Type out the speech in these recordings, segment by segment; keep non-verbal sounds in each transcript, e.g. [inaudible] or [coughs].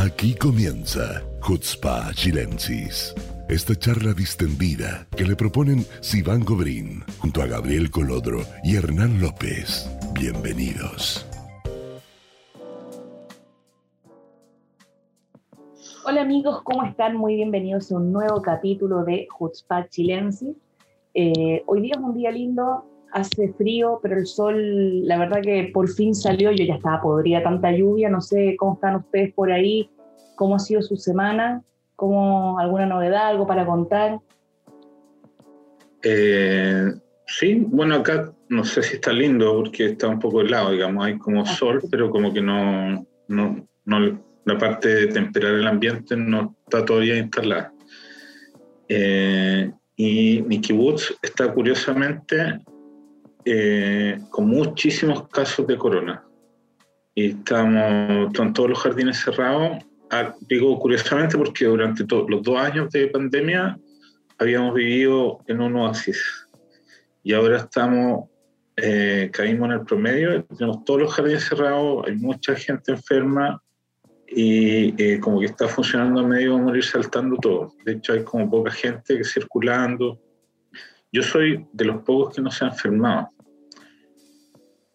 Aquí comienza Hutzpa Chilensis. Esta charla distendida que le proponen Sivan Gobrín junto a Gabriel Colodro y Hernán López. Bienvenidos. Hola amigos, ¿cómo están? Muy bienvenidos a un nuevo capítulo de Hutzpa Chilensis. Eh, hoy día es un día lindo, hace frío, pero el sol, la verdad que por fin salió, yo ya estaba podrida, tanta lluvia, no sé cómo están ustedes por ahí, cómo ha sido su semana, cómo alguna novedad, algo para contar. Eh, sí, bueno, acá no sé si está lindo porque está un poco helado, digamos, hay como ah, sol, pero como que no, no, no, la parte de temperar el ambiente no está todavía instalada. Eh, y mi kibutz está curiosamente eh, con muchísimos casos de corona. Y estamos, están todos los jardines cerrados. Ah, digo curiosamente porque durante los dos años de pandemia habíamos vivido en un oasis. Y ahora estamos, eh, caímos en el promedio, tenemos todos los jardines cerrados, hay mucha gente enferma y eh, como que está funcionando medio a morir saltando todo. De hecho, hay como poca gente que circulando. Yo soy de los pocos que no se han enfermado.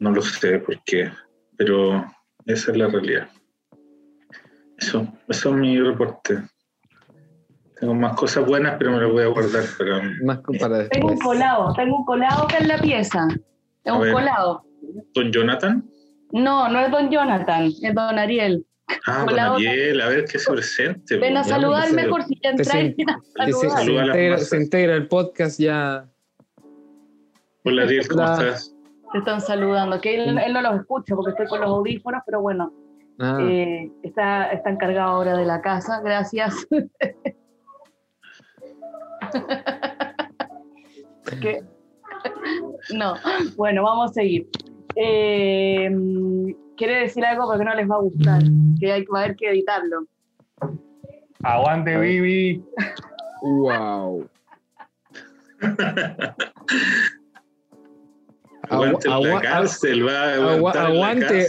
No lo sé por qué, pero esa es la realidad. Eso, eso es mi reporte. Tengo más cosas buenas, pero me las voy a guardar para, [laughs] más para Tengo un colado, tengo un colado acá en la pieza. Tengo un colado. ¿Don Jonathan? No, no es don Jonathan, es don Ariel. Ah, don Ariel, a ver qué se presente. Ven a saludarme por si ya entráis. Se, [laughs] se, integra el podcast ya. Hola Ariel, ¿cómo estás? Te están saludando, que él, no los escucha porque estoy con los audífonos, pero bueno, ah. eh, está, está encargado ahora de la casa, gracias. [laughs] no, bueno, vamos a seguir. Eh, quiere decir algo porque no les va a gustar, que hay, va a haber que editarlo. Aguante, Vivi. wow. [laughs] Aguante la cárcel, va aguante,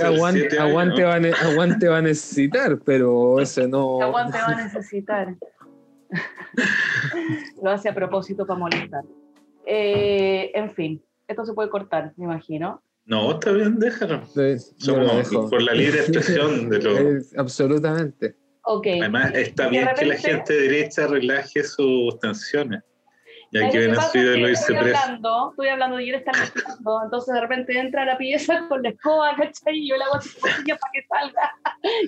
aguante, aguante, va, aguante va a necesitar, pero ese no. Aguante va a necesitar. Lo hace a propósito para molestar. Eh, en fin, esto se puede cortar, me imagino. No, está bien, déjalo. Somos por la libre expresión de lo. [laughs] absolutamente. Okay. Además, está bien que la gente derecha relaje sus tensiones. Ven así de lo estoy hablando, estoy hablando y él está mezclando, entonces de repente entra a la pieza con la escoba, ¿cachai? Y yo le hago así para que salga.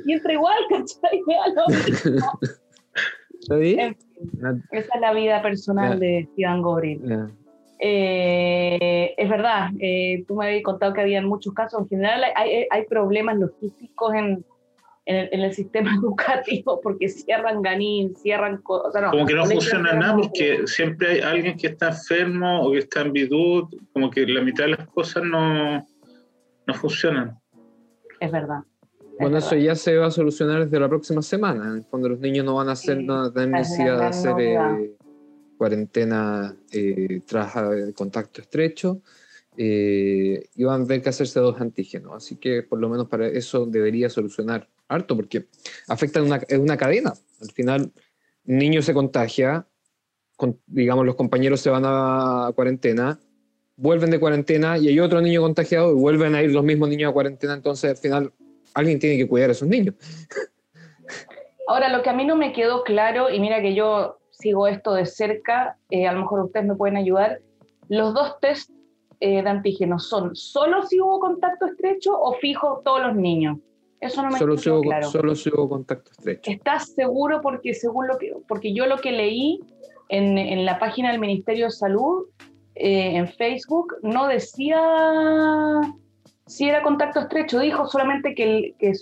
Y entra igual, ¿cachai? [laughs] ¿Está bien? esa es la vida personal de Steven Gobrin. Eh, es verdad, eh, tú me habías contado que había muchos casos, en general hay, hay problemas logísticos en, en el, sistema [laughs] educativo porque cierran ganín, cierran cosas. como que no funciona nada porque siempre hay alguien que está enfermo o que está en virtud, como que la mitad de las cosas no, no funcionan. Es verdad. bueno, eso ya se va a solucionar desde la próxima semana. En el fondo, los niños no van a, hacer, no tener necesidad de hacer eh, cuarentena eh, tras eh, contacto estrecho. Eh, y van a tener que hacerse dos antígenos. Así que por lo menos para eso debería solucionar harto, porque afecta una, una cadena. Al final, niño se contagia, digamos, los compañeros se van a cuarentena, vuelven de cuarentena y hay otro niño contagiado y vuelven a ir los mismos niños a cuarentena, entonces al final alguien tiene que cuidar a esos niños. Ahora, lo que a mí no me quedó claro, y mira que yo sigo esto de cerca, eh, a lo mejor ustedes me pueden ayudar, los dos test eh, de antígenos son solo si hubo contacto estrecho o fijo todos los niños. Eso no me solo si claro. Solo contacto estrecho. ¿Estás seguro? Porque según lo que, porque yo lo que leí en, en la página del Ministerio de Salud, eh, en Facebook, no decía si era contacto estrecho, dijo solamente que, que,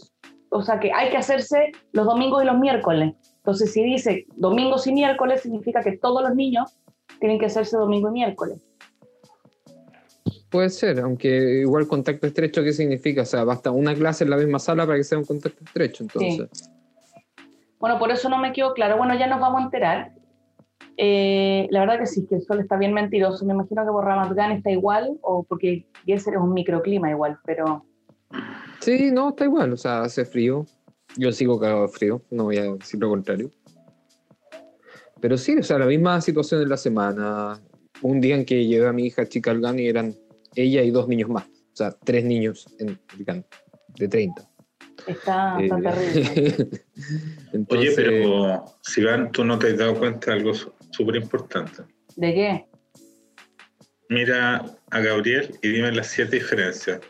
o sea, que hay que hacerse los domingos y los miércoles. Entonces, si dice domingos y miércoles, significa que todos los niños tienen que hacerse domingo y miércoles. Puede ser, aunque igual contacto estrecho, ¿qué significa? O sea, basta una clase en la misma sala para que sea un contacto estrecho, entonces. Bueno, por eso no me quedó claro. Bueno, ya nos vamos a enterar. Eh, la verdad que sí, que el sol está bien mentiroso. Me imagino que por Ramat está igual, o porque Gesser es un microclima igual, pero... Sí, no, está igual, o sea, hace frío. Yo sigo cagado de frío, no voy a decir lo contrario. Pero sí, o sea, la misma situación en la semana. Un día en que llevé a mi hija chica al GAN y eran ella y dos niños más. O sea, tres niños en de 30. Está, está terrible. [laughs] Oye, Entonces, pero Sivan, tú no te has dado cuenta de algo súper importante. ¿De qué? Mira a Gabriel y dime las siete diferencias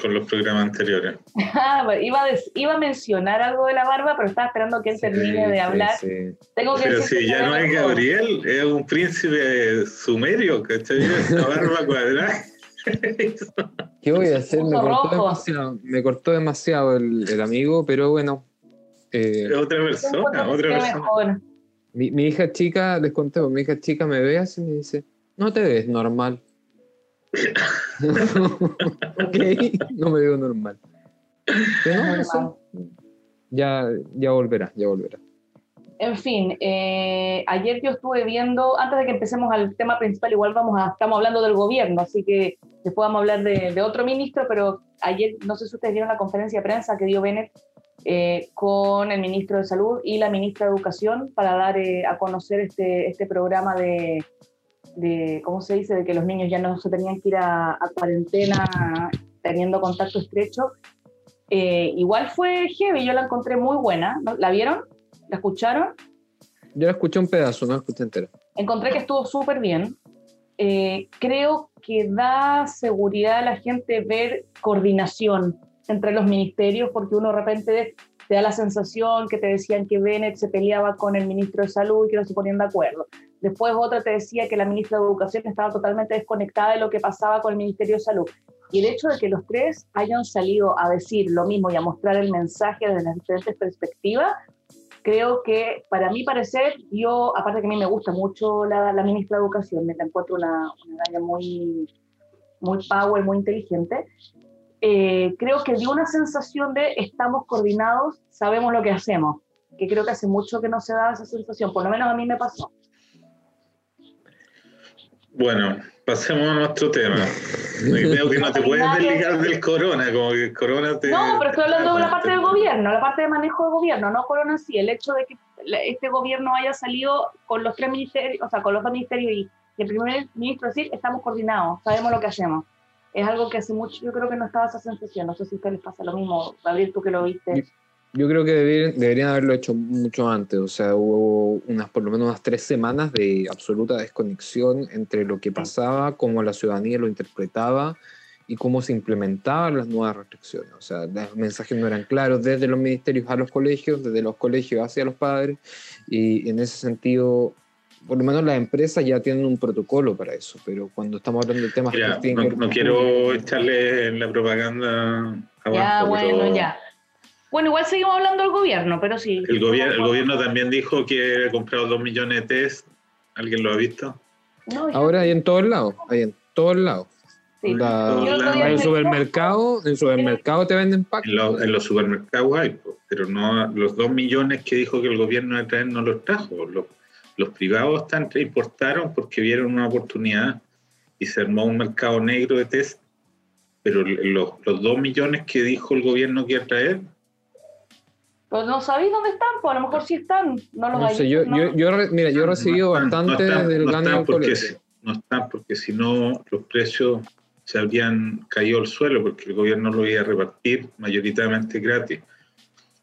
con los programas anteriores. [laughs] Ah, iba, a des- iba a mencionar algo de la barba, pero estaba esperando que él termine sí, de sí, hablar. sí. Tengo que Pero decir si que ya no es. Gabriel, es un príncipe sumerio, ¿cachai? Esa barba cuadrada. [laughs] ¿Qué voy a hacer? Me cortó, demasiado, me cortó demasiado el, el amigo, pero bueno. eh, otra persona, otra persona. mi, mi hija chica, les conté, mi hija chica me ve así y me dice, no te ves normal. [laughs] ok, no me veo normal. Pero no, eso, ya, ya volverá, ya volverá. En fin, eh, ayer yo estuve viendo, antes de que empecemos al tema principal, igual vamos a, estamos hablando del gobierno, así que después vamos a hablar de, otro ministro, pero ayer, no sé si ustedes vieron la conferencia de prensa que dio Bennett eh, con el ministro de Salud y la ministra de Educación para dar eh, a conocer este, este programa de, de, ¿cómo se dice?, de que los niños ya no se tenían que ir a, a cuarentena teniendo contacto estrecho. Igual fue heavy, yo la encontré muy buena. ¿La vieron? ¿La escucharon? Yo la escuché un pedazo, no la escuché entera. Encontré que estuvo súper bien. Eh, creo que da seguridad a la gente ver coordinación entre los ministerios, porque uno de repente te da la sensación que te decían que Bennett se peleaba con el ministro de Salud y que no se ponían de acuerdo. Después otra te decía que la ministra de Educación estaba totalmente desconectada de lo que pasaba con el Ministerio de Salud. Y el hecho de que los tres hayan salido a decir lo mismo y a mostrar el mensaje desde las diferentes perspectivas, creo que para mi parecer, yo, aparte que a mí me gusta mucho la, ministra de Educación, me encuentro una, una muy, muy power, muy inteligente, eh, creo que dio una sensación de estamos coordinados, sabemos lo que hacemos, que creo que hace mucho que no se da esa sensación, por lo menos a mí me pasó. Bueno, pasemos a nuestro tema. [laughs] Veo que no te puedes desligar del corona, como que el corona te... No, pero estoy hablando de la parte del te- gobierno, la parte de manejo de gobierno, no Corona sí. El hecho de que este gobierno haya salido con los tres ministerios, o sea, con los dos ministerios y, y el primer ministro decir, estamos coordinados, sabemos lo que hacemos. Es algo que hace mucho, yo creo que no estaba esa sensación. No sé si a ustedes les pasa lo mismo, Gabriel, tú que lo viste. Yo creo que deberían, deberían haberlo hecho mucho antes, o sea, hubo unas por lo menos unas tres semanas de absoluta desconexión entre lo que pasaba, cómo la ciudadanía lo interpretaba y cómo se implementaban las nuevas restricciones. O sea, los mensajes no eran claros desde los ministerios a los colegios, desde los colegios hacia los padres, y en ese sentido, por lo menos las empresas ya tienen un protocolo para eso, pero cuando estamos hablando de temas Mira, que tienen no, que quiero echarle la propaganda ya, abajo, bueno, pero ya. Bueno, igual seguimos hablando del gobierno, pero sí. El, gobierno el gobierno también dijo que ha comprado dos millones de test. ¿Alguien lo ha visto? No, Ahora hay en todos lados, hay en todos lados. sí. La- en el me- supermercado, en el supermercado te venden packs. En, los- en los supermercados hay, pero no los dos millones que dijo que el gobierno de traer no los trajo. Los, los privados están, importaron porque vieron una oportunidad y se armó un mercado negro de test. Pero los, los dos millones que dijo el gobierno que iba a traer, Pero no sabéis dónde están, pues a lo mejor sí están. No los No hay. sé, yo, ¿no? yo, yo, re- mira, yo he recibido no están- bastante no están- del están porque, no están porque si no los precios se habrían caído al suelo porque el gobierno lo iba a repartir mayoritariamente gratis.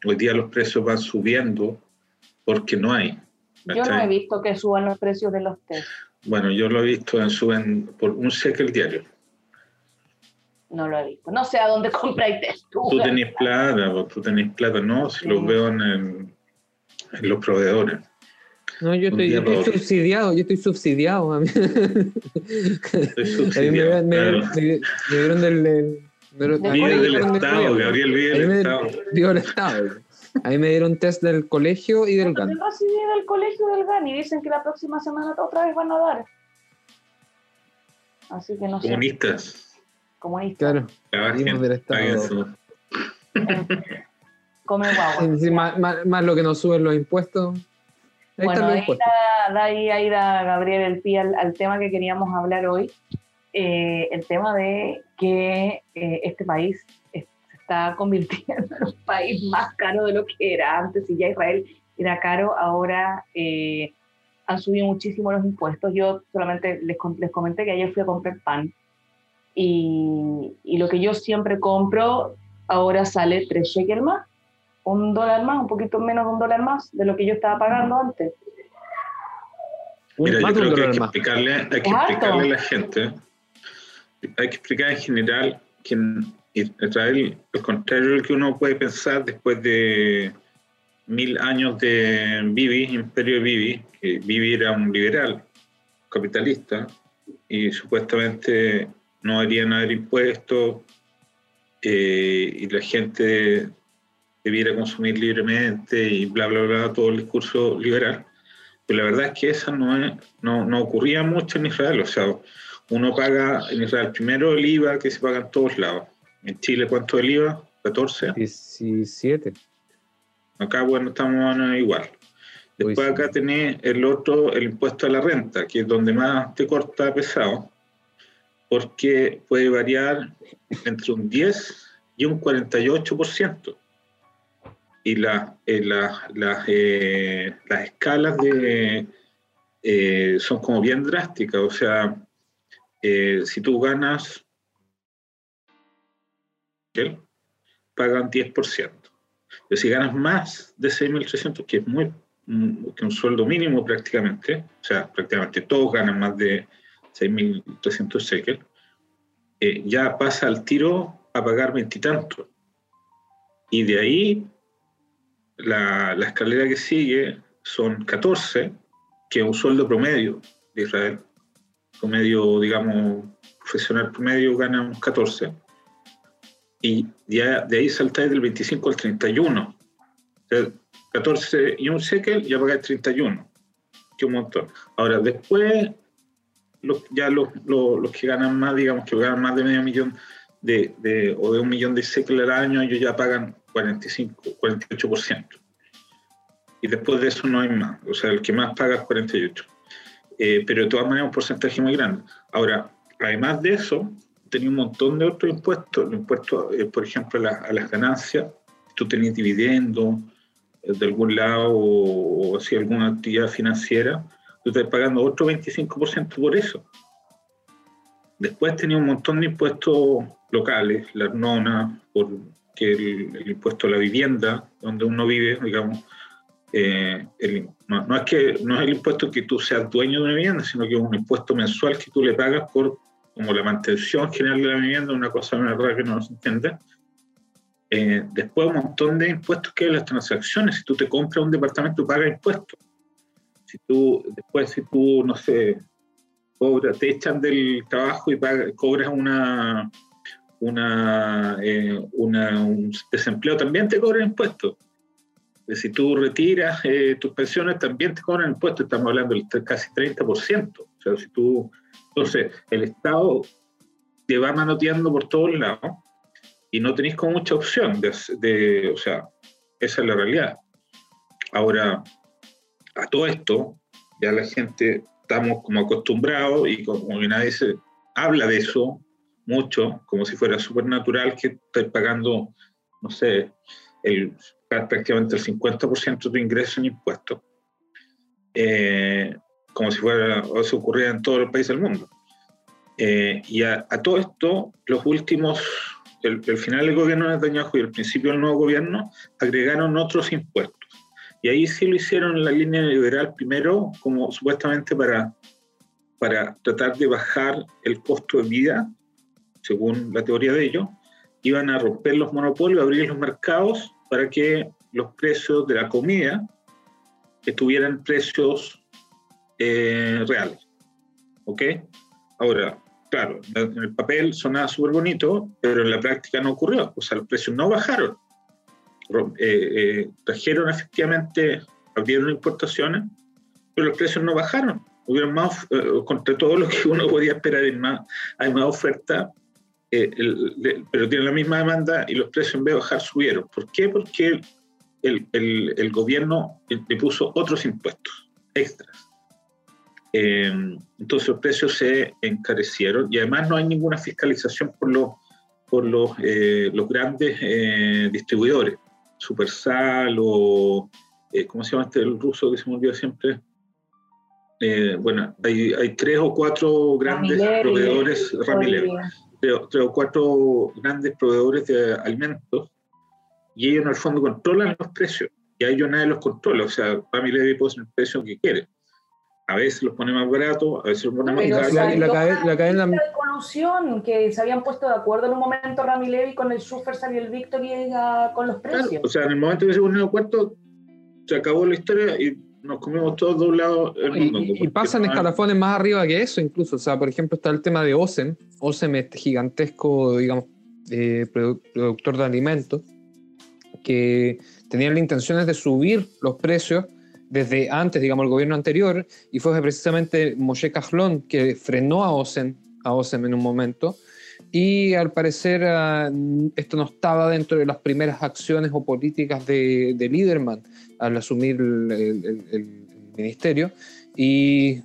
Hoy día los precios van subiendo porque no hay. Yo no he visto que suban los precios de los test. Bueno, yo lo he visto en suben por un shekel diario. No lo he visto. No sé a dónde [laughs] compráis test. tú. Tú tenés plata, vos, tú tenés plata, no, si los veo en, el- en los proveedores. No, yo estoy, yo subsidiado, yo estoy subsidiado. A mí, Estoy [laughs] a mí me, subsidiado, me- claro. me- me dieron del... del- me- Del a Vive Estado. Gabriel, vive A mí del me Estado. dio el Estado. A mí me dieron test del colegio y del GAN. Yo recibí del colegio del GAN y dicen que la próxima semana otra vez van a dar. Así que no sé. Comunista. Claro, trabajen, Venimos del Estado. su- [laughs] Come guagua. Sí, más, más- más lo que nos suben los impuestos. Ahí Bueno, ahí da, da ahí, ahí da Gabriel el pie al, al tema que queríamos hablar hoy. Eh, el tema de que eh, este país es- se está convirtiendo en un país más caro de lo que era antes. Si ya Israel era caro, ahora eh, han subido muchísimo los impuestos. Yo solamente les, les comenté que ayer fui a comprar pan y, y lo que yo siempre compro ahora sale 3 shekels más, un dólar más, un poquito menos de un dólar más de lo que yo estaba pagando antes. Mira, yo creo que hay que explicarle, hay que explicarle a la gente, hay que explicar en general que Israel, al contrario de lo que uno puede pensar después de mil años de Bibi, imperio de Bibi, que Bibi era un liberal, capitalista, y supuestamente no harían haber impuestos eh, y la gente debiera consumir libremente y bla, bla, bla, todo el discurso liberal. Pero la verdad es que eso no, no, no ocurría mucho en Israel. O sea, uno paga en Israel primero el IVA que se paga en todos lados. En Chile, ¿cuánto es el IVA? 14. 17. Acá, bueno, estamos igual. Después acá tenés el otro, el impuesto a la renta, que es donde más te corta pesado, porque puede variar entre un 10 y un 48%. Y la, eh, eh, las escalas eh, son como bien drásticas, o sea, si tú ganas, pagan 10%. Pero si ganas más de 6.300, que es muy que un sueldo mínimo prácticamente, o sea, prácticamente todos ganan más de 6.300 shekels, eh, ya pasa al tiro a pagar veintitantos. Y, de ahí la, la, escalera que sigue son 14, que es un sueldo promedio de Israel. Promedio, digamos, profesional promedio gana unos 14. Y ya de ahí saltáis del 25 al 31. 14 y un shekel ya pagáis 31. Que un montón. Ahora, después ya los, los, que ganan más, digamos que ganan más de medio millón de, de, o de un millón de shekel al año, ellos ya pagan 45, 48%. Y después de eso no hay más. O sea, el que más paga es 48. Eh, pero de todas maneras un porcentaje muy grande. Ahora, además de eso, tenía un montón de otros impuestos. Impuestos, eh, por ejemplo, a, las ganancias. Tú tenías dividendos eh, de algún lado o, o alguna actividad financiera tú estás pagando otro 25% por eso. Después tenía un montón de impuestos locales, la nona, porque el, el, impuesto a la vivienda, donde uno vive, digamos, eh, no, es que no es el impuesto que tú seas dueño de una vivienda, sino que es un impuesto mensual que tú le pagas por como la mantención general de la vivienda, una cosa verdad que no se entiende. Eh, después un montón de impuestos que hay las transacciones. Si tú te compras un departamento, pagas impuestos si tú, después si tú, no sé, te echan del trabajo y cobras una, eh, una, un desempleo, también te cobran impuestos. Si tú retiras eh, tus pensiones, también te cobran impuestos, estamos hablando del casi 30%. O sea, si tú, entonces, el Estado te va manoteando por todos lados y no tenéis como mucha opción de, de, o sea, esa es la realidad. Ahora, a todo esto, ya la gente estamos como acostumbrados y como que nadie habla de eso mucho, como si fuera súper natural que estés pagando, no sé, el, prácticamente el 50% de tu ingreso en impuestos, eh, como si fuera, o se ocurriera en todo el país del mundo. Eh, y a, todo esto, los últimos, el, el final del gobierno de Netanyahu y el principio del nuevo gobierno agregaron otros impuestos y ahí sí lo hicieron en la línea liberal primero, como supuestamente para, para tratar de bajar el costo de vida, según la teoría de ellos. Iban a romper los monopolios, abrir los mercados para que los precios de la comida tuvieran precios eh, reales. ¿Ok? Ahora, claro, en el papel sonaba súper bonito, pero en la práctica no ocurrió. O sea, los precios no bajaron. Eh, eh, trajeron efectivamente, abrieron importaciones, pero los precios no bajaron. Hubieron más, eh, contra todo lo que [laughs] uno podía esperar, hay más, hay más oferta, pero tienen la misma demanda y los precios en vez de bajar subieron. ¿Por qué? Porque el, gobierno le puso otros impuestos extras. entonces los precios se encarecieron y además no hay ninguna fiscalización por los por los, los grandes distribuidores, Supersal o, eh, ¿cómo se llama este el ruso que se me olvida siempre? bueno, hay, hay, tres o cuatro grandes proveedores, tres, tres o cuatro grandes proveedores de alimentos y ellos en el fondo controlan los precios. Y a ellos nadie los controla, o sea, Family Levy pone el precio que quiere a veces los pone más barato, a veces los pone más caro. La, la, la, cadena de colusión que se habían puesto de acuerdo en un momento Rami Levy con el Schufersal y el Victory con los precios. o sea, en el momento que se ponen de acuerdo, se acabó la historia y nos comimos todos doblados el mundo. Y, y pasan escalafones más arriba que eso incluso. O sea, por ejemplo, está el tema de OSEM. OSEM es este gigantesco, digamos, eh, productor de alimentos que tenían las intenciones de subir los precios desde antes, digamos, el gobierno anterior, y fue precisamente Moshe Kajlón que frenó a OSEM, a OSEM en un momento, y al parecer ah, esto no estaba dentro de las primeras acciones o políticas de, de Liederman al asumir el, ministerio, y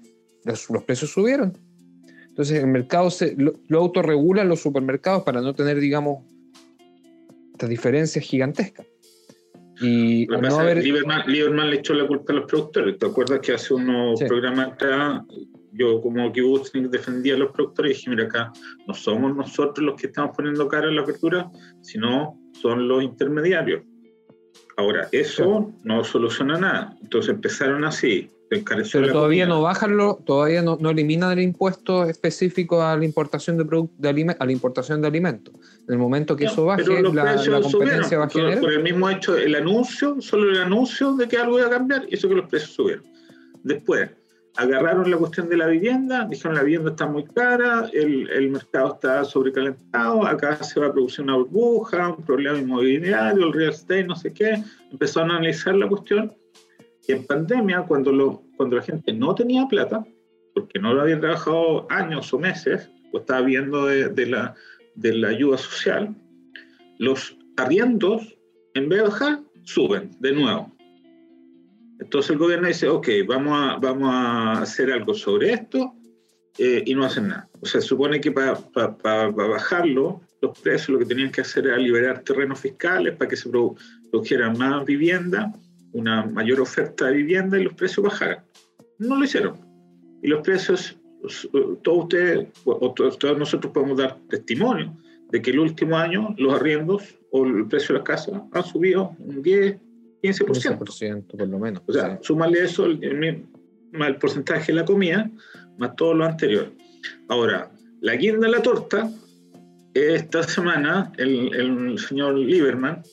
los, precios subieron. Entonces el mercado lo, lo autorregulan los supermercados para no tener, digamos, estas diferencias gigantescas. Y no Lieberman, le echó la culpa a los productores. ¿Te acuerdas que hace unos programas atrás yo como que defendía a los productores y dije, mira acá, no somos nosotros los que estamos poniendo cara a la apertura, sino son los intermediarios. Ahora, eso no soluciona nada. Entonces empezaron así. Pero todavía no bajan todavía no, no, eliminan el impuesto específico a la importación de, de a la importación de alimentos. En el momento que eso baje, la, la, competencia va a generar. Por el mismo hecho, el anuncio, solo el anuncio de que algo iba a cambiar, hizo que los precios subieron. Después, agarraron la cuestión de la vivienda, dijeron la vivienda está muy cara, el, el, mercado está sobrecalentado, acá se va a producir una burbuja, un problema inmobiliario, el real estate, no sé qué. Empezaron a analizar la cuestión en pandemia, cuando, la gente no tenía plata, porque no lo había trabajado años o meses, o estaba viendo de, la, ayuda social, los arriendos, en vez suben de nuevo. Entonces el gobierno dice, ok, vamos a, hacer algo sobre esto eh, y no hacen nada. O sea, se supone que para, para, bajarlo, los precios lo que tenían que hacer era liberar terrenos fiscales para que se produjeran más vivienda una mayor oferta de vivienda y los precios bajaran. No lo hicieron. Y los precios, todos ustedes, todos nosotros podemos dar testimonio de que el último año los arriendos o el precio de las casas han subido un 10, 15%. 15% por lo menos. O sea, súmale eso, el, el, porcentaje de la comida, más todo lo anterior. Ahora, la guinda de la torta, esta semana el, el señor Lieberman,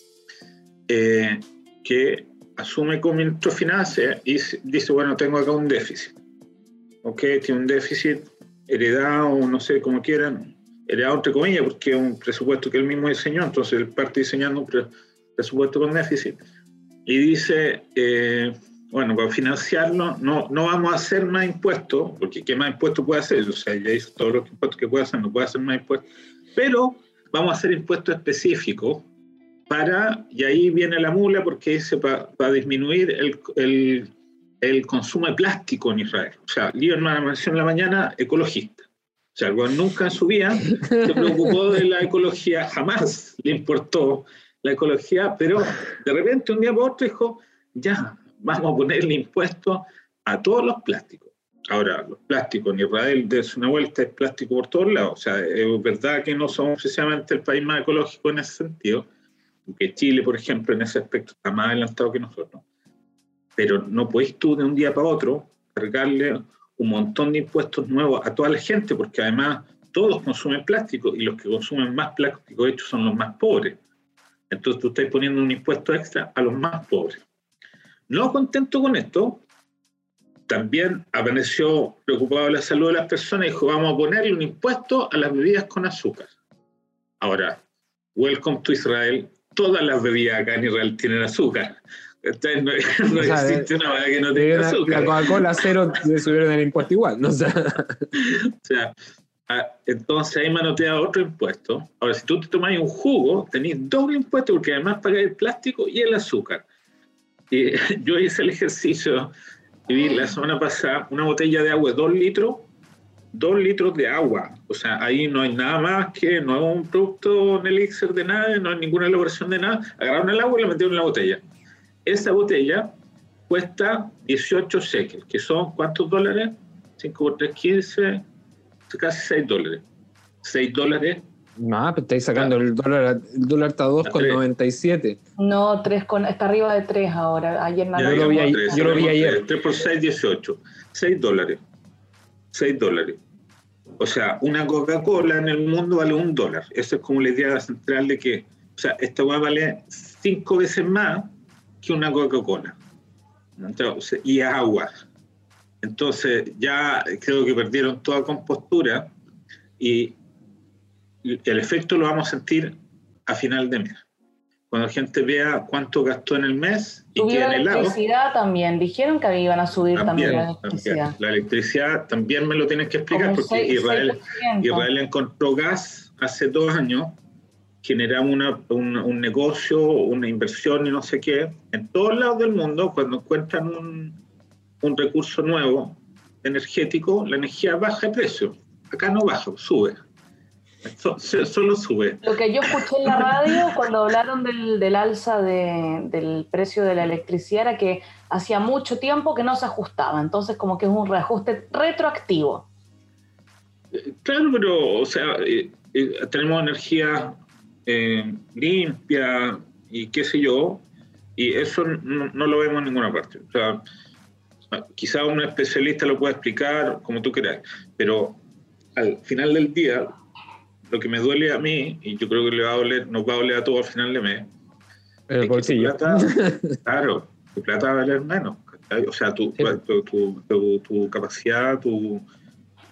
eh, que asume como ministro de Finanzas y dice, bueno, tengo acá un déficit. ¿Ok? Tiene un déficit heredado, no sé cómo quieran, heredado entre comillas, porque es un presupuesto que él mismo diseñó, entonces él parte diseñando un presupuesto con déficit. Y dice, eh, bueno, para financiarlo no, no vamos a hacer más impuestos, porque ¿qué más impuestos puede hacer? O sea, ya hizo todos los impuestos que puede hacer, no puede hacer más impuestos, pero vamos a hacer impuestos específicos para, y ahí viene la mula porque dice para, disminuir el, el, el, consumo de plástico en Israel. O sea, Lieberman mencionó en la mañana ecologista. O sea, nunca en su vida se preocupó de la ecología, jamás le importó la ecología, pero de repente un día por otro dijo, ya, vamos a ponerle impuesto a todos los plásticos. Ahora, los plásticos en Israel, desde una vuelta, es plástico por todos lados. O sea, es verdad que no somos precisamente el país más ecológico en ese sentido, que Chile, por ejemplo, en ese aspecto está más adelantado que nosotros. Pero no podéis tú de un día para otro cargarle un montón de impuestos nuevos a toda la gente, porque además todos consumen plástico y los que consumen más plástico, hecho, son los más pobres. Entonces tú estás poniendo un impuesto extra a los más pobres. No contento con esto, también apareció preocupado la salud de las personas y dijo, vamos a ponerle un impuesto a las bebidas con azúcar. Ahora, welcome to Israel, todas las bebidas acá en Israel tienen azúcar. Entonces, no, [laughs] existe una bebida que no tenga azúcar. La Coca-Cola cero le subieron el impuesto igual, ¿no? [laughs] O sea, ah, entonces ahí manotea otro impuesto. Ahora, si tú te tomas un jugo, tenés doble impuesto porque además pagas el plástico y el azúcar. Y [laughs] yo hice el ejercicio y vi la semana pasada una botella de agua de 2 litros dos litros de agua. O sea, ahí no hay nada más que, no es un producto, un elixir de nada, no hay ninguna elaboración de nada. Agarraron el agua y la metieron en la botella. Esa botella cuesta 18 shekels, que son ¿cuántos dólares? 5 por 3, 15, casi 6 dólares. 6 dólares. No, pero estáis sacando el dólar, el dólar está a 2,97. No, 3 con, está arriba de 3 ahora. Ayer nada. Yo lo vi, ayer, yo lo vi ayer. 3 por 6, 18. 6 dólares. 6 dólares. O sea, una Coca-Cola en el mundo vale un dólar. Esa es como la idea central de que, o sea, esta hueá vale cinco veces más que una Coca-Cola. Y agua. Entonces, ya creo que perdieron toda compostura y el efecto lo vamos a sentir a final de mes cuando la gente vea cuánto gastó en el mes y Subieron queda helado. la electricidad también, dijeron que iban a subir también, También, la electricidad. también. La electricidad también me lo tienes que explicar Como porque seis- Israel, 6%. Israel encontró gas hace dos años, generamos una, un, un negocio, una inversión y no sé qué. En todos lados del mundo, cuando encuentran un, un recurso nuevo energético, la energía baja de precio. Acá no baja, sube. So- solo sube. Lo que yo escuché en la radio cuando hablaron del, del alza de- del precio de la electricidad era que hacía mucho tiempo que no se ajustaba, entonces como que es un reajuste retroactivo. Claro, pero, o sea, eh, eh, tenemos energía eh, limpia y qué sé yo, y eso no, no lo vemos en ninguna parte. O sea, quizá un especialista lo pueda explicar como tú quieras, pero al final del día, lo que me duele a mí, y yo creo que le va a doler, nos va a doler a todos al final de mes, El es que bolsillo. Tu plata, [laughs] claro, tu plata va a valer menos. O sea, tu, Sí. tu, tu- tu- tu capacidad tu,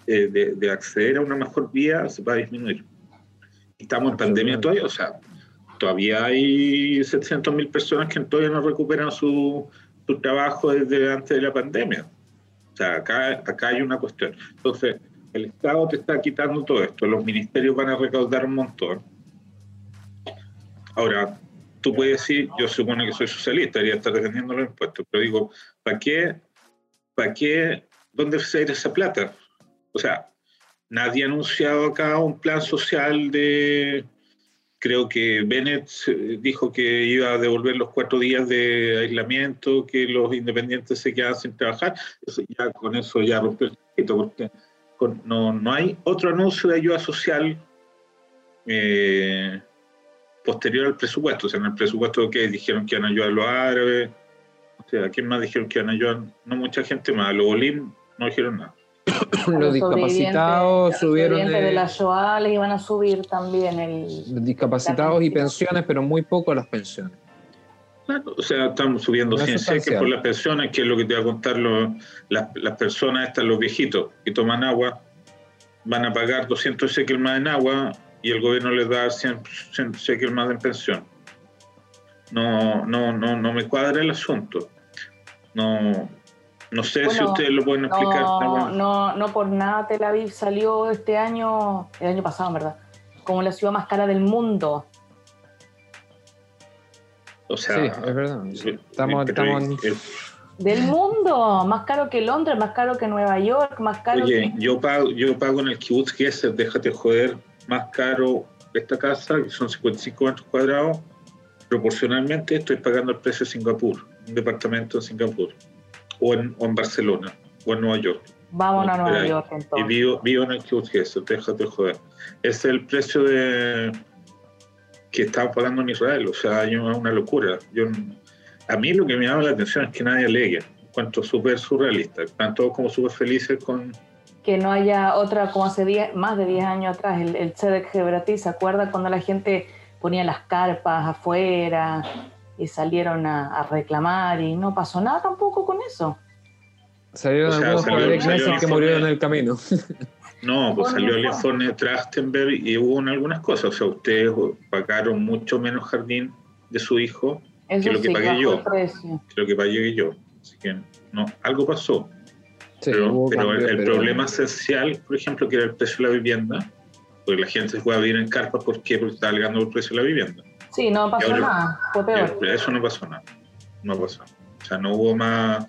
eh, de, de acceder a una mejor vía se va a disminuir. Estamos en pandemia todavía, o sea, todavía hay 700.000 personas que todavía no recuperan su, su trabajo desde antes de la pandemia. O sea, acá, acá hay una cuestión. Entonces, el Estado te está quitando todo esto, los ministerios van a recaudar un montón. Ahora, tú puedes decir, yo supone que soy socialista, debería estar defendiendo los impuestos, pero digo, ¿para qué? ¿Para qué? ¿Dónde se irá esa plata? O sea, nadie ha anunciado acá un plan social de... Creo que Bennett eh, dijo que iba a devolver los cuatro días de aislamiento, que los independientes se quedan sin trabajar. Ya, con eso ya rompió el circuito, porque con- no, no hay otro anuncio de ayuda social eh, posterior al presupuesto. O sea, en el presupuesto que dijeron que iban a ayudar a los árabes, o sea, ¿a quién más dijeron que iban a ayudar? No mucha gente más. A los Olim no dijeron nada. [coughs] Los discapacitados subieron sobrevivientes de eh, la Shoah les iban a subir también el... los discapacitados y pensiones, pero muy poco las pensiones. Claro, o sea, estamos subiendo No es 100 shekels sustancial. por las pensiones, que es lo que te va a contar lo- las, las personas, estas, los viejitos que toman agua, van a pagar 200 shekels más en agua y el gobierno les da 100, 100 shekels más en pensión. No, no, no, no me cuadra el asunto. No, no sé si ustedes lo pueden explicar. No, no, no por nada Tel Aviv salió este año, el año pasado, en verdad, como la ciudad más cara del mundo. O sea, sí, es verdad. Estamos, estamos es- Del mundo, más caro que Londres, más caro que Nueva York, más caro Oye, que... yo pago, yo pago en el Kibbutz Gesser, déjate joder, más caro esta casa, que son 55 metros cuadrados, proporcionalmente estoy pagando el precio de Singapur, un departamento en Singapur, o en, o en Barcelona, o en Nueva York. Vámonos a Nueva York Y entonces. vivo, vivo en el Kibbutz Gesser, déjate joder. Ese es el precio de que estamos pagando en Israel, o sea, hay una, una locura. Yo, a mí lo que me llama la atención es que nadie alegue, cuanto súper surrealista, están todos como súper felices con Que no haya otra, como hace 10 más de 10 años atrás, el, el Tzedek Hebrati, ¿se acuerda cuando la gente ponía las carpas afuera y salieron a, a reclamar y no pasó nada tampoco con eso? salieron O sea, algunos el que murieron en el camino. No, pues salió el Juan. informe de Trachtenberg y hubo en algunas cosas. O sea, ustedes pagaron mucho menos jardín de su hijo Eso Que lo que sí, pagué yo. que lo que pagué yo. Así que, no, algo pasó. Sí, pero el, cambio, el pero- problema esencial, por ejemplo, que era el precio de la vivienda, porque la gente se puede vivir en carpas, ¿por qué? Porque está alegando el precio de la vivienda. Sí, no pasó ahora- nada, fue peor. Eso no pasó nada. No pasó. O sea, no hubo más.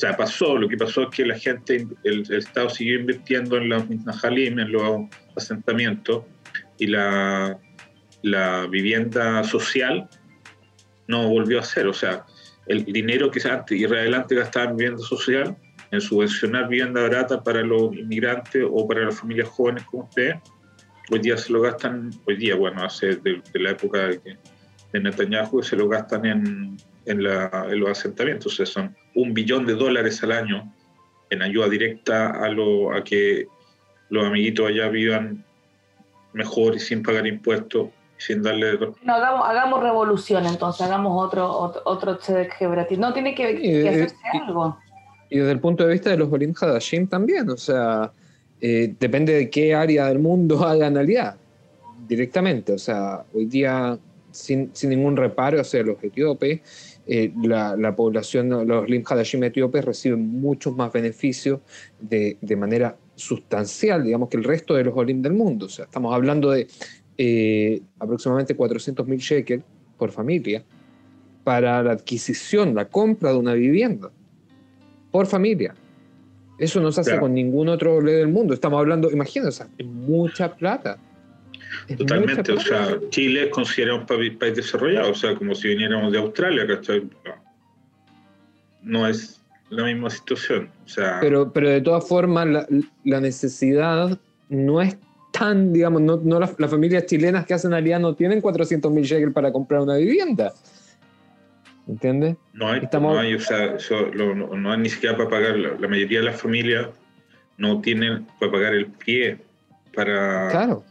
O sea, pasó. Lo que pasó es que la gente, el, Estado siguió invirtiendo en la Najalim, en los asentamientos, y la, la vivienda social no volvió a ser. O sea, el dinero que antes Israel antes gastaba en vivienda social, en subvencionar vivienda barata para los inmigrantes o para las familias jóvenes como usted, hoy día se lo gastan, hoy día, bueno, hace de, la época de, de, Netanyahu, se lo gastan en, en, los asentamientos, o sea, son un billón de dólares al año en ayuda directa a, lo, a que los amiguitos allá vivan mejor y sin pagar impuestos sin darle... No, hagamos, hagamos revolución entonces, hagamos otro, otro, otro No, tiene que, hacerse algo. Y desde el punto de vista de los Olim Hadashim también, o sea, eh, depende de qué área del mundo [laughs] hagan aliar directamente. O sea, hoy día, sin, sin ningún reparo, o sea, los etíopes, eh, la, la, población, los Lim Hadashim etíopes reciben muchos más beneficios de, de, manera sustancial, digamos, que el resto de los Olim del mundo. O sea, estamos hablando de eh, aproximadamente 400 mil shekels por familia para la adquisición, la compra de una vivienda por familia. Eso no se hace con ningún otro ley del mundo. Estamos hablando, imagínense, es mucha plata. Totalmente, o sea, Chile es considerado un país, desarrollado, o sea, como si viniéramos de Australia, ¿cachai? No es la misma situación. O sea, pero, pero de todas formas, la, la necesidad no es digamos, no, no las, familias chilenas que hacen alianza no tienen 400 mil shekels para comprar una vivienda. ¿Entiendes? No hay, no hay, o sea, no, hay ni siquiera para pagar, la, mayoría de las familias no tienen para pagar el pie para... Claro.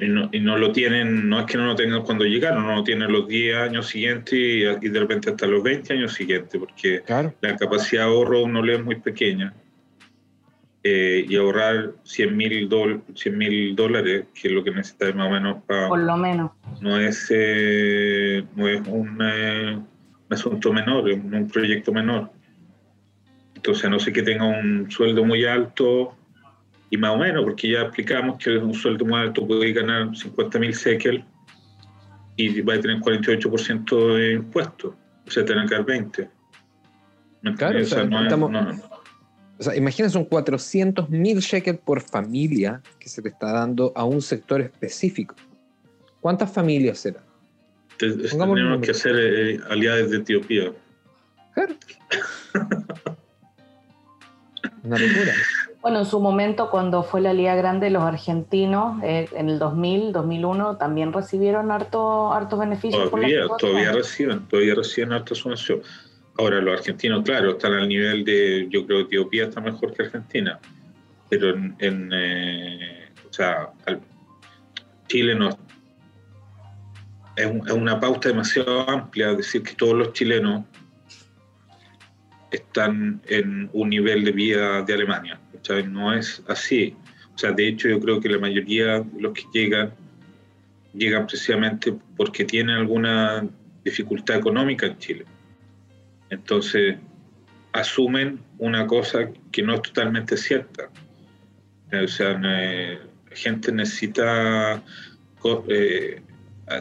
Y, no, y, no, lo tienen, no es que no lo tengan cuando llegaron, no lo tienen los 10 años siguientes y, de repente hasta los 20 años siguientes, porque la capacidad de ahorro no le es muy pequeña. Eh, y ahorrar 100 mil dólares, que es lo que necesitas más o menos para... Por lo menos. No es, eh, no es un, eh, asunto menor, es un proyecto menor. Entonces, no sé que tenga un sueldo muy alto y más o menos, porque ya explicamos que un sueldo muy alto puede ganar 50 mil shekel y va a tener 48% de impuestos, o sea, tener que dar 20. Claro, o sea, no, o sea, imagínense son 400 mil shekels por familia que se le está dando a un sector específico. ¿Cuántas familias serán? Tenemos que hacer eh, aliados de Etiopía. Claro. [laughs] Una locura. Bueno, en su momento, cuando fue la Liga Grande, los argentinos, eh, en el 2000, 2001, también recibieron harto, hartos beneficios. Todavía, todavía reciben, todavía reciben harta sumación. Ahora, los argentinos, claro, están al nivel de, yo creo que Etiopía está mejor que Argentina, pero en, eh, o sea, Chile no, es, una pauta demasiado amplia decir que todos los chilenos están en un nivel de vida de Alemania. No es así. O sea, de hecho yo creo que la mayoría de los que llegan, llegan precisamente porque tienen alguna dificultad económica en Chile. Entonces, asumen una cosa que no es totalmente cierta. O sea, la gente necesita eh,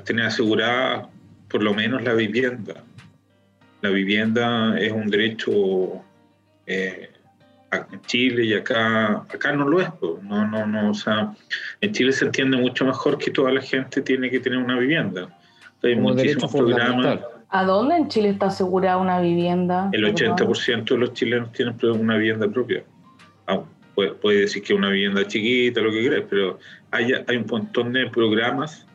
tener asegurada por lo menos la vivienda. La vivienda es un derecho eh, en Chile y acá, acá no lo es. No, no, no, o sea, en Chile se entiende mucho mejor que toda la gente tiene que tener una vivienda. Hay muchísimos programas ¿A dónde en Chile está asegurada una vivienda? El 80% de los chilenos tienen una vivienda propia. Ah, puede, decir que una vivienda chiquita, lo que quieras, pero hay, hay un montón de programas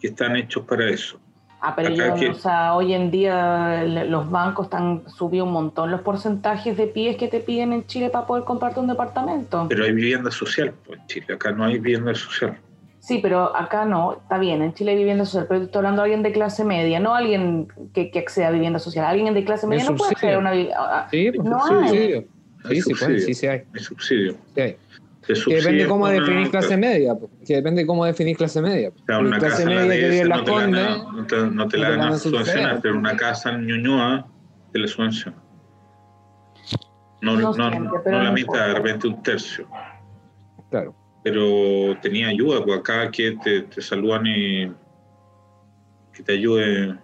que están hechos para eso. Ah, pero yo, o sea, hoy en día los bancos están subido un montón los porcentajes de pies que te piden en Chile para poder comprarte un departamento. Pero hay vivienda social pues, en Chile, acá no hay vivienda social. Sí, pero acá no, está bien, en Chile hay vivienda social, pero estoy hablando de alguien de clase media, no alguien que, que acceda a vivienda social. Alguien de clase media no puede acceder a una vivienda. Sí, pues, no subsidio. Sí, sí, pues, sí, sí hay. Es subsidio. Sí hay. Que depende cómo definir clase media, que depende cómo definir clase media. O sea, una clase media que vive en las Condes. No te, no te la van a subvencionar, pero una casa en Ñuñoa te la subvenciona. No, no, no, no la mitad, de repente un tercio. Claro pero tenía ayuda, pues acá que te, te saludan y que te ayude.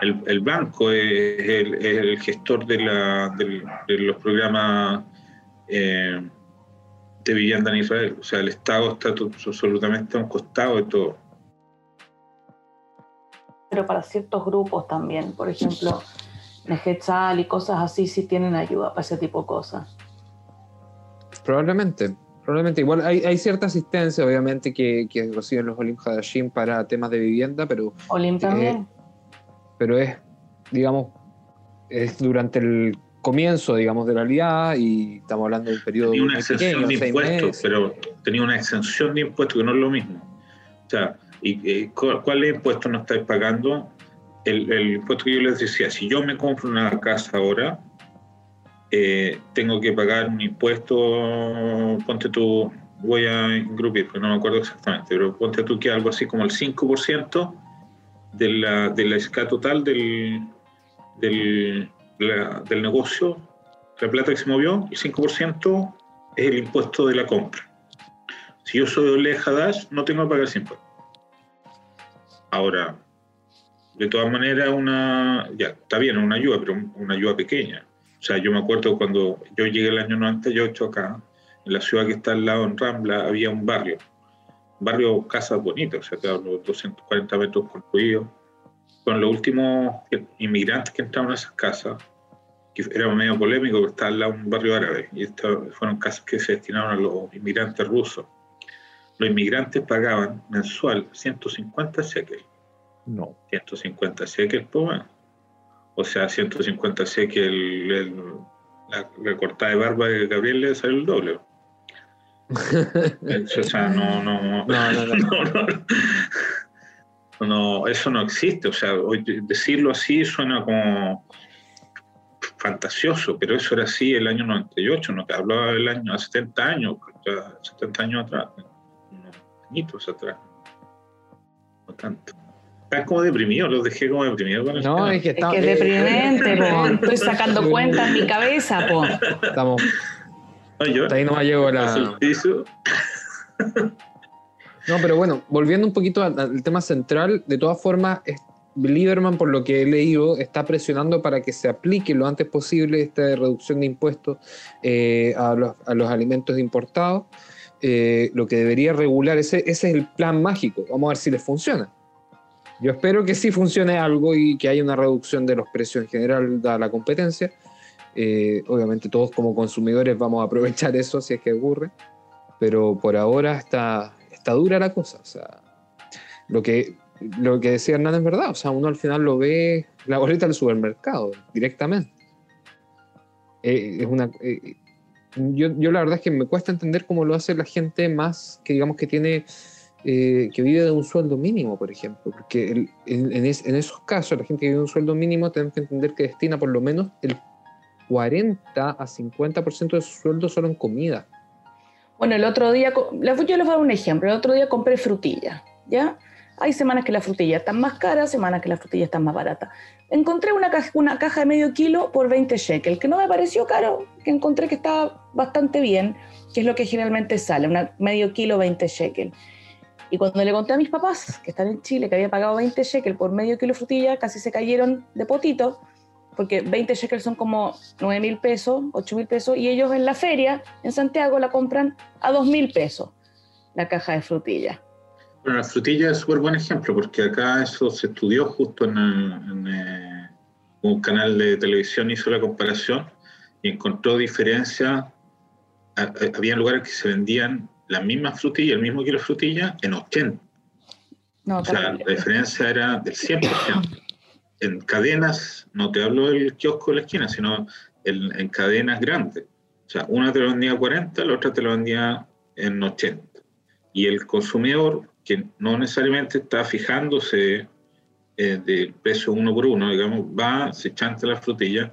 el, banco es el, gestor de, la, de, los programas eh, de vivienda en Israel. O sea, el Estado está absolutamente a un costado de todo. Pero para ciertos grupos también, por ejemplo, Negetzal y cosas así, sí tienen ayuda para ese tipo de cosas. Probablemente, probablemente. Igual hay, cierta asistencia, obviamente, que, reciben los Olim Hadashim para temas de vivienda, pero. Olim también. pero es, digamos, es durante el comienzo, digamos, de la alianza y estamos hablando de un periodo. Tenía una exención de impuestos, pero tenía una exención de impuestos que no es lo mismo. O sea, ¿y, cuál impuesto no estáis pagando? El, el impuesto que yo les decía, si yo me compro una casa ahora, eh, tengo que pagar un impuesto, ponte tú, voy a ingrupir, porque no me acuerdo exactamente, pero ponte tú que algo así como el 5% de la, de la escala total del, del, del negocio, la plata que se movió, el 5% es el impuesto de la compra. Si yo soy Ole Hadash, no tengo que pagar ese impuesto. Ahora, de todas maneras, una, ya, está bien, una ayuda, pero una ayuda pequeña. O sea, yo me acuerdo cuando yo llegué el año 98 acá, en la ciudad que está al lado, en Rambla, había un barrio, un barrio casas bonitas, o sea, te hablo 240 metros construidos, con los últimos inmigrantes que entraron a esas casas, que era medio polémico, porque estaba al lado un barrio árabe, y fueron casas que se destinaron a los inmigrantes rusos. Los inmigrantes pagaban mensual 150 shekels. No. 150 shekels, pues bueno o sea, 150 sé que el, la, cortada de barba de Gabriel le salió el doble. [laughs] o sea, no, [laughs] no, no, no, eso no existe. O sea, decirlo así suena como fantasioso, pero eso era así el año 98, no te hablaba del año, hace 70 años, 70 años atrás, unos añitos atrás, no tanto. Están como deprimidos, los dejé como deprimidos. no, es que, está, es, que es deprimente, [laughs] po. Estoy sacando cuenta en mi cabeza, po. Estamos. ahí no me llegó la. No, pero bueno, volviendo un poquito al, tema central, de todas formas, Lieberman, por lo que he leído, está presionando para que se aplique lo antes posible esta reducción de impuestos eh, a, los, alimentos importados. Eh, lo que debería regular, ese, ese es el plan mágico. Vamos a ver si les funciona. Yo espero que sí funcione algo y que haya una reducción de los precios en general, dada la competencia. Eh, obviamente todos como consumidores vamos a aprovechar eso si es que ocurre, pero por ahora está, está dura la cosa. Lo que, lo que decía Hernán es verdad, o sea, uno al final lo ve la boleta del supermercado directamente. Eh, es una, eh, yo, yo la verdad es que me cuesta entender cómo lo hace la gente más que digamos que tiene eh, que vive de un sueldo mínimo, por ejemplo, porque en, esos casos la gente que vive de un sueldo mínimo tenemos que entender que destina por lo menos el 40 a 50% de su sueldo solo en comida. Bueno, el otro día, yo les voy a dar un ejemplo, el otro día compré frutilla, ¿ya? Hay semanas que la frutilla está más cara, semanas que la frutilla está más barata. Encontré una caja, de medio kilo por 20 shekel, que no me pareció caro, que encontré que estaba bastante bien, que es lo que generalmente sale, una medio kilo 20 shekel. Y cuando le conté a mis papás, que están en Chile, que había pagado 20 shekels por medio kilo frutilla, casi se cayeron de potito, porque 20 shekels son como 9 mil pesos, 8 mil pesos, y ellos en la feria, en Santiago, la compran a 2 mil pesos, la caja de frutilla. Bueno, la frutilla es súper buen ejemplo, porque acá eso se estudió justo en, eh, un canal de televisión, hizo la comparación y encontró diferencia. Había lugares que se vendían la misma frutilla, el mismo kilo de frutilla, en 80. o sea, la diferencia era del 100%. En cadenas, no te hablo del kiosco de la esquina, sino en, cadenas grandes. O sea, una te lo vendía a 40, la otra te lo vendía en 80. Y el consumidor, que no necesariamente está fijándose eh, del peso uno por uno, digamos, va, se chanta la frutilla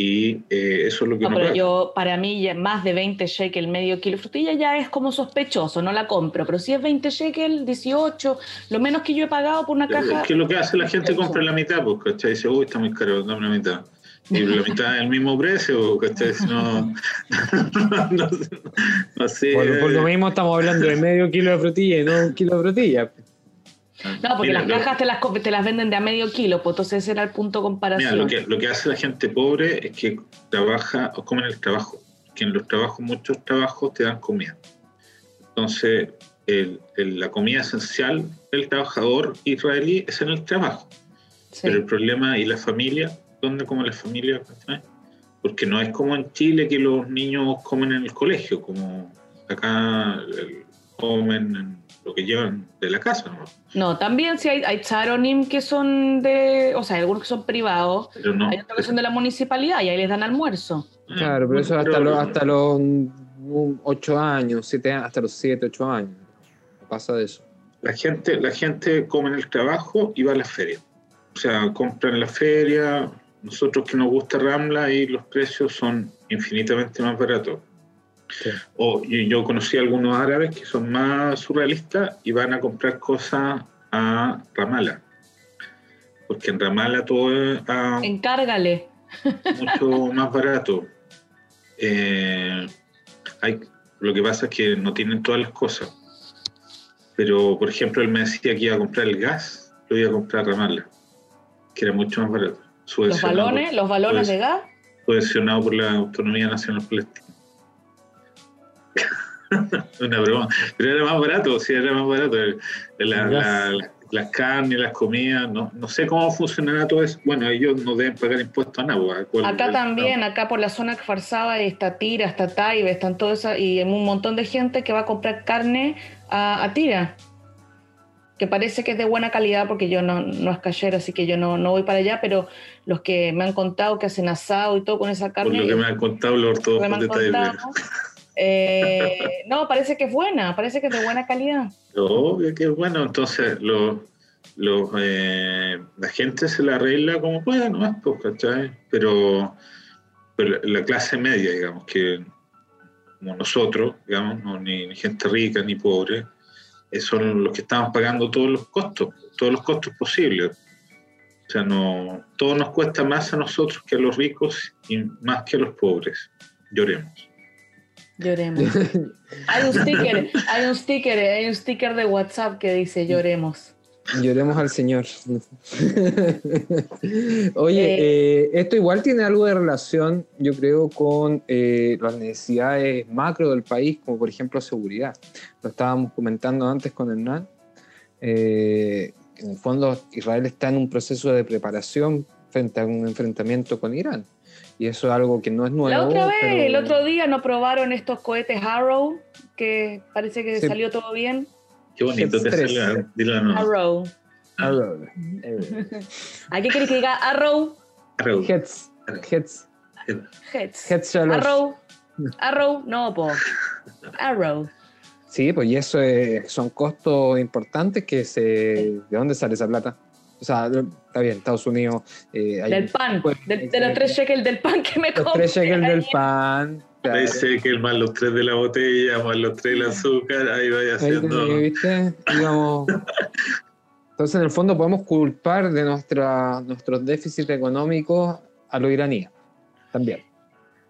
y eh, eso es lo que no, pero yo para mí más de 20 shekel medio kilo de frutilla ya es como sospechoso no la compro pero si es 20 shekel 18 lo menos que yo he pagado por una caja es que lo que hace la gente compra la mitad ¿cachai? dice uy está muy caro dame la mitad y la mitad es el mismo precio ¿cachai? no, [laughs] no, no, sé por, lo mismo estamos hablando de medio kilo de frutilla y no un kilo de frutilla No, porque Mira, las cajas te las, te las venden de a medio kilo, pues entonces ese era el punto de Mira, comparación. lo que, lo que hace la gente pobre es que trabaja o come en el trabajo. Que en los trabajos, muchos trabajos te dan comida. Entonces, el- el- la comida esencial del trabajador israelí es en el trabajo. Sí. Pero el problema, ¿y la familia? ¿Dónde come la familia? ¿cachai? Porque no es como en Chile que los niños comen en el colegio, como acá el- comen en lo que llevan de la casa, ¿no? No, también sí hay, hay charonim que son de, o sea, hay algunos que son privados, Pero no. hay otros que son de la municipalidad y ahí les dan almuerzo. Ah, Claro, pero eso hasta, pero- los, hasta los mm, ocho años, siete, a- hasta los 7, 8 años. Pasa de eso. La gente, la gente come en el trabajo y va a la feria. O sea, compra en la feria. Nosotros que nos gusta Ramla y los precios son infinitamente más baratos. Sí. O, yo conocí a algunos árabes que son más surrealistas y van a comprar cosas a Ramala. Porque en Ramala todo es ah, Encárgale. mucho [laughs] más barato. Eh, hay, lo que pasa es que no tienen todas las cosas. Pero, por ejemplo, él me decía que iba a comprar el gas, lo iba a comprar a Ramallah, que era mucho más barato. Los balones, los balones de gas. subvencionado por la Autonomía Nacional Palestina. [laughs] Una broma. Pero era más barato, sí, era más barato. La- la- las carnes, las comidas, no, no sé cómo funcionará todo eso. Bueno, ellos no deben pagar impuestos a nada. pues, ¿cuál- Acá cuál- también, acá por la zona que Farsaba está Tira, está Taibe, están todas esas, y hay un montón de gente que va a comprar carne a, a Tira, que parece que es de buena calidad porque yo no, no es callero, así que yo no, no voy para allá, pero los que me han contado que hacen asado y todo con esa Por carne, lo que me han contado los ortodoxos de contado, eh, no, parece que es buena, parece que es de buena calidad. Obvio que es bueno, entonces los, los, eh, la gente se la arregla como pueda, ¿no? Pues, ¿cachai? Pero, pero la clase media, digamos, que como nosotros, digamos, no, ni, ni gente rica ni pobre, son los que estamos pagando todos los costos, todos los costos posibles. O sea, no, todo nos cuesta más a nosotros que a los ricos y más que a los pobres. Lloremos. Lloremos. [laughs] Hay un sticker, hay un sticker, hay un sticker de WhatsApp que dice lloremos. Lloremos al Señor. [laughs] Oye, eh, esto igual tiene algo de relación, yo creo, con eh, las necesidades macro del país, como por ejemplo seguridad. Lo estábamos comentando antes con Hernán. Eh, en el fondo, Israel está en un proceso de preparación frente a un enfrentamiento con Irán. Y eso es algo que no es nuevo. La otra vez, pero- el otro día no probaron estos cohetes Arrow, que parece que Sí. salió todo bien. Qué bonito te sale, dilo de nuevo. Arrow. Arrow. Eh, [laughs] ¿A qué querés que diga Arrow? Arrow. Heads. Heads. Heads. Heads. Arrow. Arrow, [laughs] no, po. Arrow. Sí, pues y eso es- son costos importantes que se... ¿De dónde sale esa plata? O sea, está bien, Estados Unidos... eh, hay- Del pan. pues, De, de los tres shekels del pan que me Los compré. tres shekels del pan. Claro. Parece que más los tres de la botella, más los tres del azúcar, ahí vaya Ahí haciendo. tenés, ¿viste? Digamos, entonces, en el fondo, podemos culpar de nuestra, nuestros déficits económicos a los iraníes. También.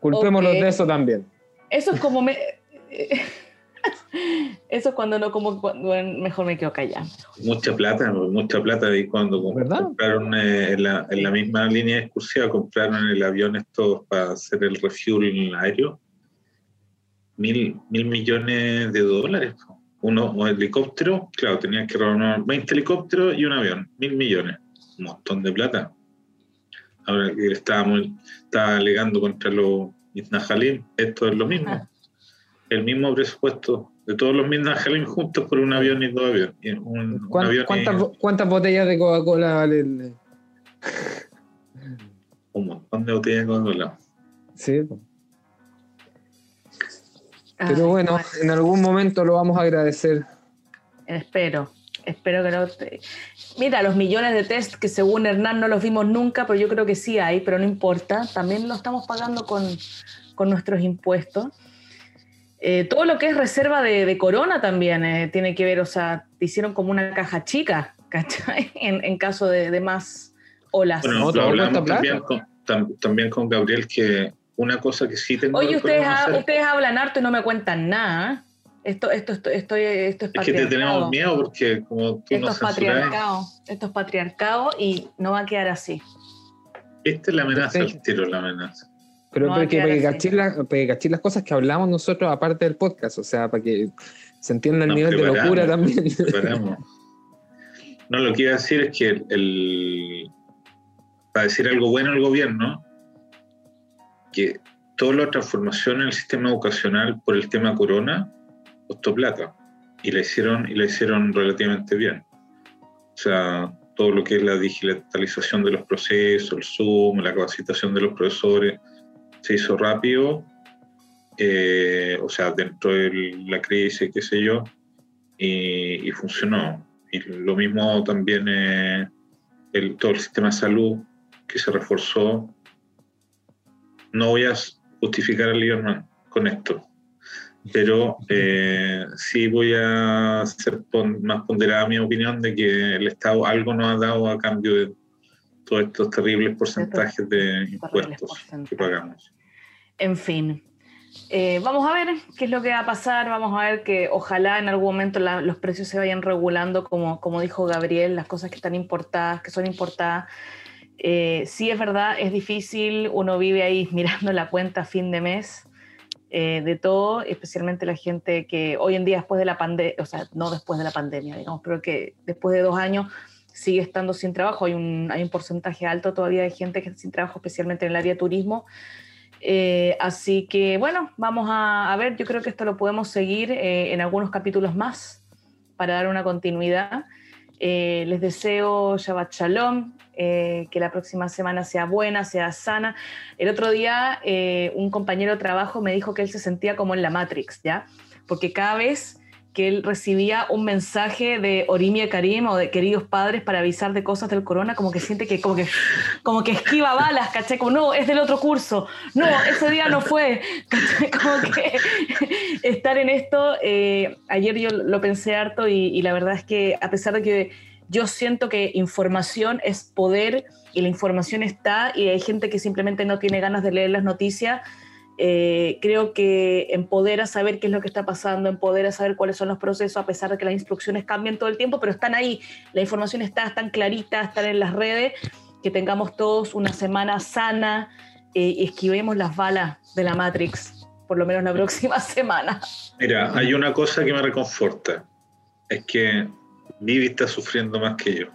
Culpémoslos Ok. de eso también. Eso es como me. [laughs] Eso es cuando no como. bueno, mejor me quedo callada. Mucha plata, mucha plata. Y cuando ¿Verdad? compraron eh, en, la, en la misma línea excursiva, compraron el avión estos para hacer el refuel aéreo. Mil, mil millones de dólares. Uno, un helicóptero, claro, tenían que robar 20 helicópteros y un avión. Mil millones. Un montón de plata. Ahora que estábamos, estaba alegando contra los Mitnajalim, esto es lo mismo. El mismo presupuesto de todos los Mitnajalim juntos por un avión y dos aviones. Y un- un ¿Cuán- avión y- ¿Cuántas, bo- cuántas botellas de Coca-Cola vale el- [laughs] un montón de botellas de Coca-Cola. Sí. Ay, Pero bueno, en algún momento lo vamos a agradecer. Espero, espero que no te... Mira, los millones de test que según Hernán no los vimos nunca, pero yo creo que sí hay, pero no importa, también lo estamos pagando con, con nuestros impuestos. Eh, todo lo que es reserva de, de corona también eh, tiene que ver, o sea, te hicieron como una caja chica, [laughs] ¿cachai? En, en caso de, de más olas. Bueno, lo hablamos también con, tam- también con Gabriel que una cosa que sí tengo Oye, que ustedes, podemos ha- hacer- ustedes hablan harto y no me cuentan nada. Esto, esto, esto, esto, esto es Es que te tenemos miedo porque como tú Esto nos es patriarcado. Esto es patriarcado y no va a quedar así. esta es la amenaza, el tiro es la amenaza. Pero No a para que, cachis la- para que cachis las cosas que hablamos nosotros aparte del podcast, o sea, para que se entienda el Nos nivel de locura también. No, lo que iba a decir es que el, el- para decir algo bueno al gobierno, que toda la transformación en el sistema educacional por el tema corona costó plata y la hicieron y la hicieron relativamente bien. O sea, todo lo que es la digitalización de los procesos, el Zoom, la capacitación de los profesores, se hizo rápido, eh, o sea, dentro de la crisis, qué sé yo, y, y funcionó. Y lo mismo también eh, el, todo el sistema de salud que se reforzó. No voy a justificar a Lieberman con esto, pero eh, sí voy a ser pon- más ponderada mi opinión de que el Estado algo nos ha dado a cambio de todos estos terribles porcentajes de impuestos que pagamos. En fin. Eh, vamos a ver qué es lo que va a pasar. Vamos a ver que ojalá en algún momento la- los precios se vayan regulando, como, como dijo Gabriel, las cosas que están importadas, que son importadas. Eh, sí es verdad, es difícil, uno vive ahí [laughs] mirando la cuenta a fin de mes eh, de todo, especialmente la gente que hoy en día después de la pandemia, o sea, no después de la pandemia, digamos, pero que después de dos años sigue estando sin trabajo. Hay un, hay un porcentaje alto todavía de gente que está sin trabajo, especialmente en el área de turismo. Eh, así que bueno, vamos a, ver, yo creo que esto lo podemos seguir eh, en algunos capítulos más para dar una continuidad. Eh, les deseo Shabbat Shalom, que la próxima semana sea buena, sea sana. El otro día un compañero de trabajo me dijo que él se sentía como en la Matrix, ¿ya? Porque cada vez que él recibía un mensaje de Orimia Karim o de queridos padres para avisar de cosas del corona, como que siente que como que, como que esquiva balas, ¿cachai? Como, no, es del otro curso, no, ese día no fue. [laughs] Como que [laughs] estar en esto, eh, ayer yo lo pensé harto y, y la verdad es que a pesar de que yo siento que información es poder y la información está y hay gente que simplemente no tiene ganas de leer las noticias, eh, creo que empodera saber qué es lo que está pasando, empodera saber cuáles son los procesos, a pesar de que las instrucciones cambian todo el tiempo, pero están ahí, la información está, están clarita, están en las redes, que tengamos todos una semana sana eh, y esquivemos las balas de la Matrix, por lo menos la próxima [laughs] semana. Mira, hay una cosa que me reconforta, es que Vivi está sufriendo más que yo.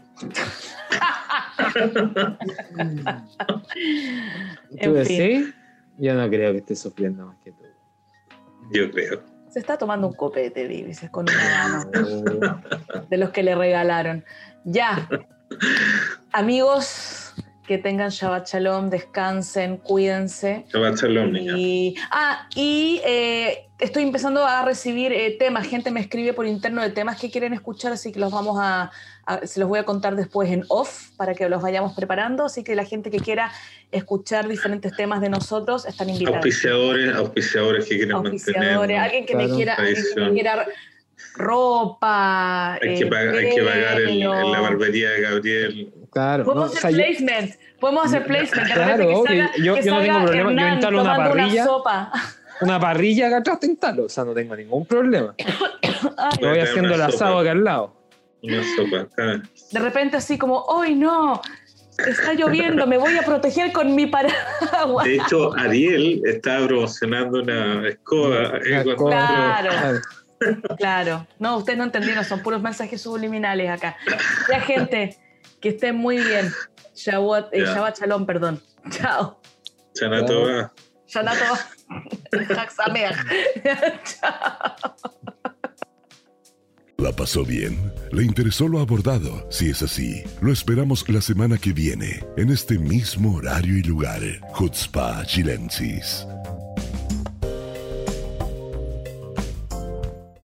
¿Tú En decís? Yo no creo que esté sufriendo más que tú. Yo creo. Se está tomando un copete, dices, con una mano. [laughs] de los que le regalaron. Ya. Amigos, que tengan Shabbat Shalom, descansen, cuídense. Shabbat Shalom. Y, ah, y eh, estoy empezando a recibir eh, temas. Gente me escribe por interno de temas que quieren escuchar, así que los vamos a, a- se los voy a contar después en off para que los vayamos preparando. Así que la gente que quiera escuchar diferentes temas de nosotros están invitados. Auspiciadores, auspiciadores que quieren Auspiciadores, mantener. alguien que me Claro. quiera, alguien que me quiera ropa. Hay que, eh, pagar, hay que pagar el- pelo. la barbería de Gabriel. Claro, no, Podemos o hacer yo- placement. Podemos hacer placement. Claro, repente que obvio. salga, Yo- que yo no tengo problema. Yo instalo una parrilla. sopa. una parrilla acá atrás te instalo, o sea, no tengo ningún problema. [coughs] Ay, Yo voy haciendo el una asado acá al lado. Una sopa. de repente así como, ¡ay no! Está lloviendo, me voy a proteger con mi paraguas. De hecho, Ariel estaba promocionando una escoba. eh, Una cuando- cosa- Claro. Claro. No, ustedes no entendieron, son puros mensajes subliminales acá. Ya, gente, que estén muy bien. Shabbat, eh. Shabbat Shalom, perdón. [laughs] Chao. Shanato. Chag Sameach. Chao. ¿La pasó bien? ¿Le interesó lo abordado? Si es así, lo esperamos la semana que viene, en este mismo horario y lugar. Hutzpah Chilensis.